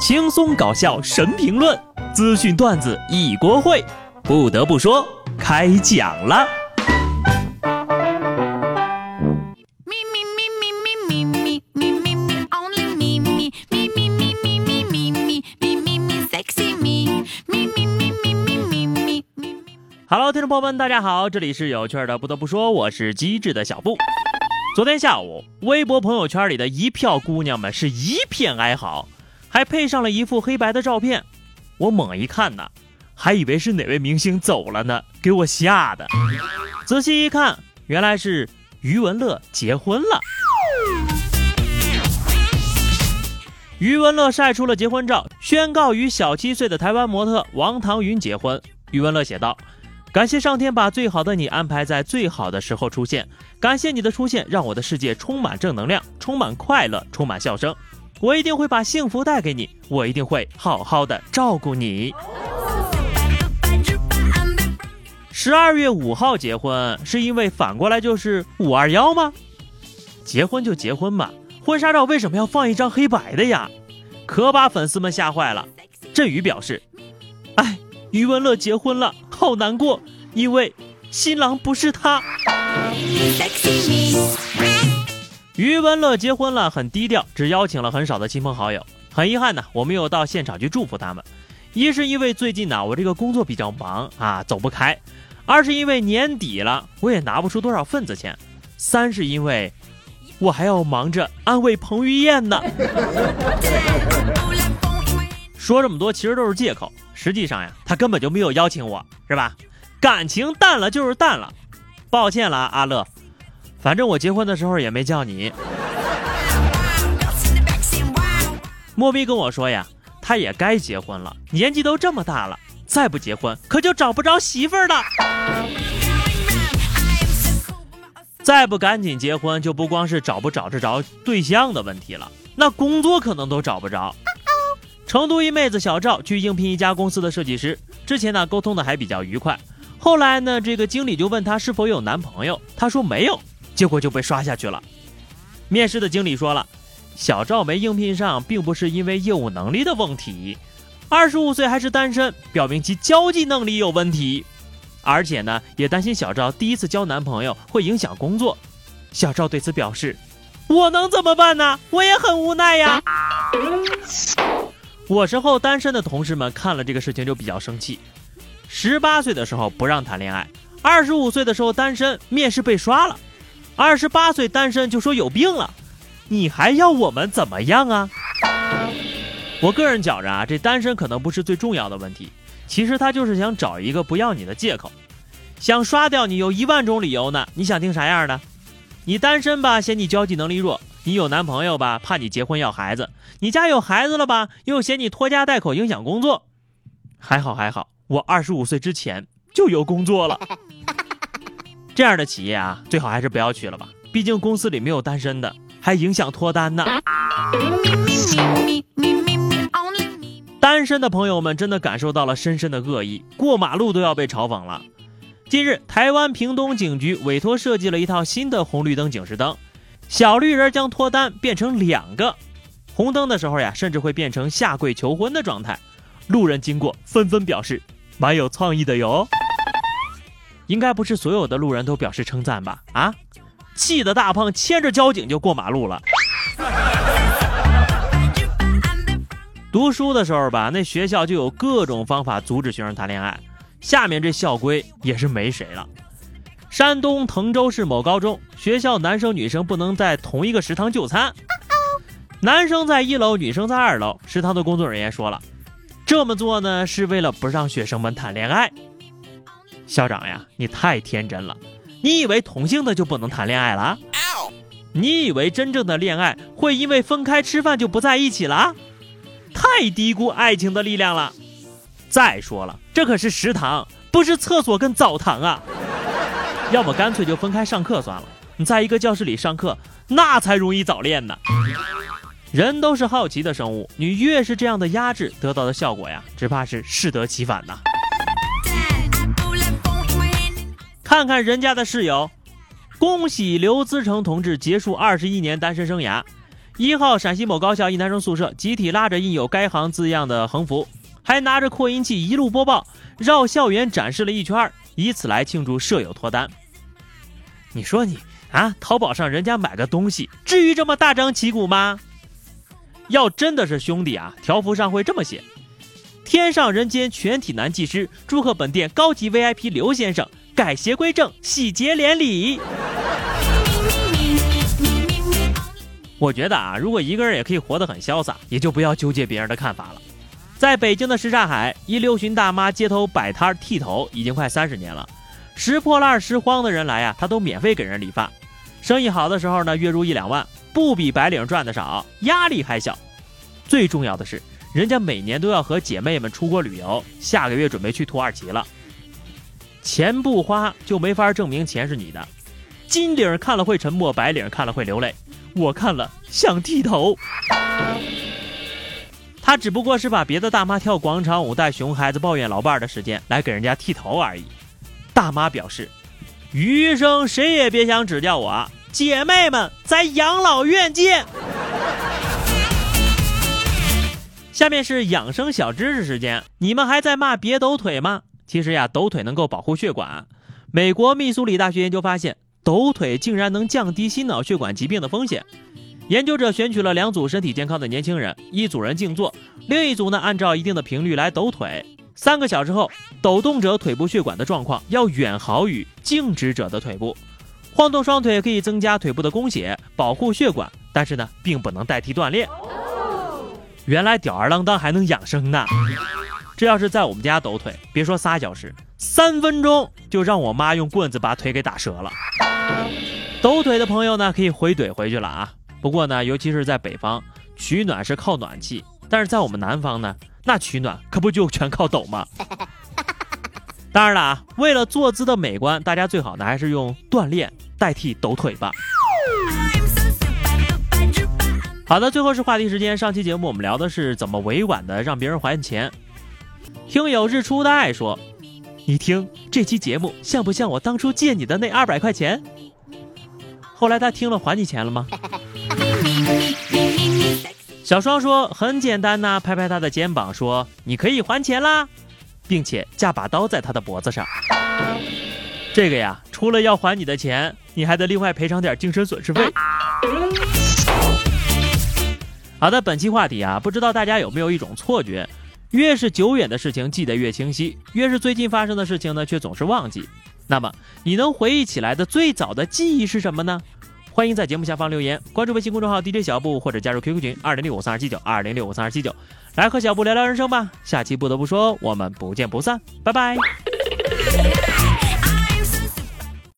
轻松搞笑神评论，资讯段子一锅烩。不得不说，开讲了。Hello，听众朋友们，大家好，这里是有趣的。不得不说，我是机智的小布。昨天下午，微博朋友圈里的一票姑娘们是一片哀嚎。还配上了一幅黑白的照片，我猛一看呢，还以为是哪位明星走了呢，给我吓的。仔细一看，原来是余文乐结婚了。余文乐晒出了结婚照，宣告与小七岁的台湾模特王唐云结婚。余文乐写道：“感谢上天把最好的你安排在最好的时候出现，感谢你的出现，让我的世界充满正能量，充满快乐，充满笑声。”我一定会把幸福带给你，我一定会好好的照顾你。十二月五号结婚，是因为反过来就是五二幺吗？结婚就结婚嘛，婚纱照为什么要放一张黑白的呀？可把粉丝们吓坏了。振宇表示：“哎，余文乐结婚了，好难过，因为新郎不是他。”余文乐结婚了，很低调，只邀请了很少的亲朋好友。很遗憾呢，我没有到现场去祝福他们。一是因为最近呢，我这个工作比较忙啊，走不开；二是因为年底了，我也拿不出多少份子钱；三是因为我还要忙着安慰彭于晏呢。说这么多其实都是借口，实际上呀，他根本就没有邀请我，是吧？感情淡了就是淡了，抱歉了，阿乐。反正我结婚的时候也没叫你。莫逼跟我说呀，他也该结婚了，年纪都这么大了，再不结婚可就找不着媳妇儿了。再不赶紧结婚，就不光是找不找得着对象的问题了，那工作可能都找不着。成都一妹子小赵去应聘一家公司的设计师，之前呢沟通的还比较愉快，后来呢这个经理就问她是否有男朋友，她说没有。结果就被刷下去了。面试的经理说了，小赵没应聘上，并不是因为业务能力的问题，二十五岁还是单身，表明其交际能力有问题。而且呢，也担心小赵第一次交男朋友会影响工作。小赵对此表示：“我能怎么办呢？我也很无奈呀。”我身后单身的同事们看了这个事情就比较生气。十八岁的时候不让谈恋爱，二十五岁的时候单身，面试被刷了。二十八岁单身就说有病了，你还要我们怎么样啊？我个人觉着啊，这单身可能不是最重要的问题，其实他就是想找一个不要你的借口，想刷掉你有一万种理由呢。你想听啥样的？你单身吧，嫌你交际能力弱；你有男朋友吧，怕你结婚要孩子；你家有孩子了吧，又嫌你拖家带口影响工作。还好还好，我二十五岁之前就有工作了。这样的企业啊，最好还是不要去了吧。毕竟公司里没有单身的，还影响脱单呢。单身的朋友们真的感受到了深深的恶意，过马路都要被嘲讽了。近日，台湾屏东警局委托设计了一套新的红绿灯警示灯，小绿人将脱单变成两个，红灯的时候呀，甚至会变成下跪求婚的状态。路人经过纷纷表示，蛮有创意的哟。应该不是所有的路人都表示称赞吧？啊，气得大胖牵着交警就过马路了。读书的时候吧，那学校就有各种方法阻止学生谈恋爱。下面这校规也是没谁了。山东滕州市某高中学校，男生女生不能在同一个食堂就餐，男生在一楼，女生在二楼。食堂的工作人员说了，这么做呢是为了不让学生们谈恋爱。校长呀，你太天真了！你以为同性的就不能谈恋爱了？你以为真正的恋爱会因为分开吃饭就不在一起了？太低估爱情的力量了！再说了，这可是食堂，不是厕所跟澡堂啊！要么干脆就分开上课算了。你在一个教室里上课，那才容易早恋呢。人都是好奇的生物，你越是这样的压制，得到的效果呀，只怕是适得其反呐。看看人家的室友，恭喜刘思成同志结束二十一年单身生涯。一号陕西某高校一男生宿舍集体拉着印有该行字样的横幅，还拿着扩音器一路播报，绕校园展示了一圈，以此来庆祝舍友脱单。你说你啊，淘宝上人家买个东西，至于这么大张旗鼓吗？要真的是兄弟啊，条幅上会这么写：天上人间全体男技师，祝贺本店高级 VIP 刘先生改邪归正，喜结连理。我觉得啊，如果一个人也可以活得很潇洒，也就不要纠结别人的看法了。在北京的什刹海，一六旬大妈街头摆摊剃头已经快三十年了，拾破烂拾荒的人来啊，她都免费给人理发。生意好的时候呢，月入一两万，不比白领赚的少，压力还小。最重要的是，人家每年都要和姐妹们出国旅游，下个月准备去土耳其了。钱不花就没法证明钱是你的，金领看了会沉默，白领看了会流泪。我看了想剃头，他只不过是把别的大妈跳广场舞、带熊孩子、抱怨老伴儿的时间来给人家剃头而已。大妈表示，余生谁也别想指教我，姐妹们在养老院见。下面是养生小知识时间，你们还在骂别抖腿吗？其实呀，抖腿能够保护血管。美国密苏里大学研究发现。抖腿竟然能降低心脑血管疾病的风险。研究者选取了两组身体健康的年轻人，一组人静坐，另一组呢按照一定的频率来抖腿。三个小时后，抖动者腿部血管的状况要远好于静止者的腿部。晃动双腿可以增加腿部的供血，保护血管，但是呢，并不能代替锻炼。原来吊儿郎当还能养生呢！这要是在我们家抖腿，别说仨小时，三分钟就让我妈用棍子把腿给打折了。抖腿的朋友呢，可以回怼回去了啊。不过呢，尤其是在北方，取暖是靠暖气；但是在我们南方呢，那取暖可不就全靠抖吗？当然了啊，为了坐姿的美观，大家最好呢还是用锻炼代替抖腿吧。好的，最后是话题时间。上期节目我们聊的是怎么委婉的让别人还钱。听友日出的爱说：“你听这期节目像不像我当初借你的那二百块钱？”后来他听了还你钱了吗？小双说：“很简单呐，拍拍他的肩膀说：‘你可以还钱啦，并且架把刀在他的脖子上。’这个呀，除了要还你的钱，你还得另外赔偿点精神损失费。”好的，本期话题啊，不知道大家有没有一种错觉？越是久远的事情记得越清晰，越是最近发生的事情呢，却总是忘记。那么你能回忆起来的最早的记忆是什么呢？欢迎在节目下方留言，关注微信公众号 DJ 小布或者加入 QQ 群二零六五三二七九二零六五三二七九，来和小布聊聊人生吧。下期不得不说，我们不见不散，拜拜。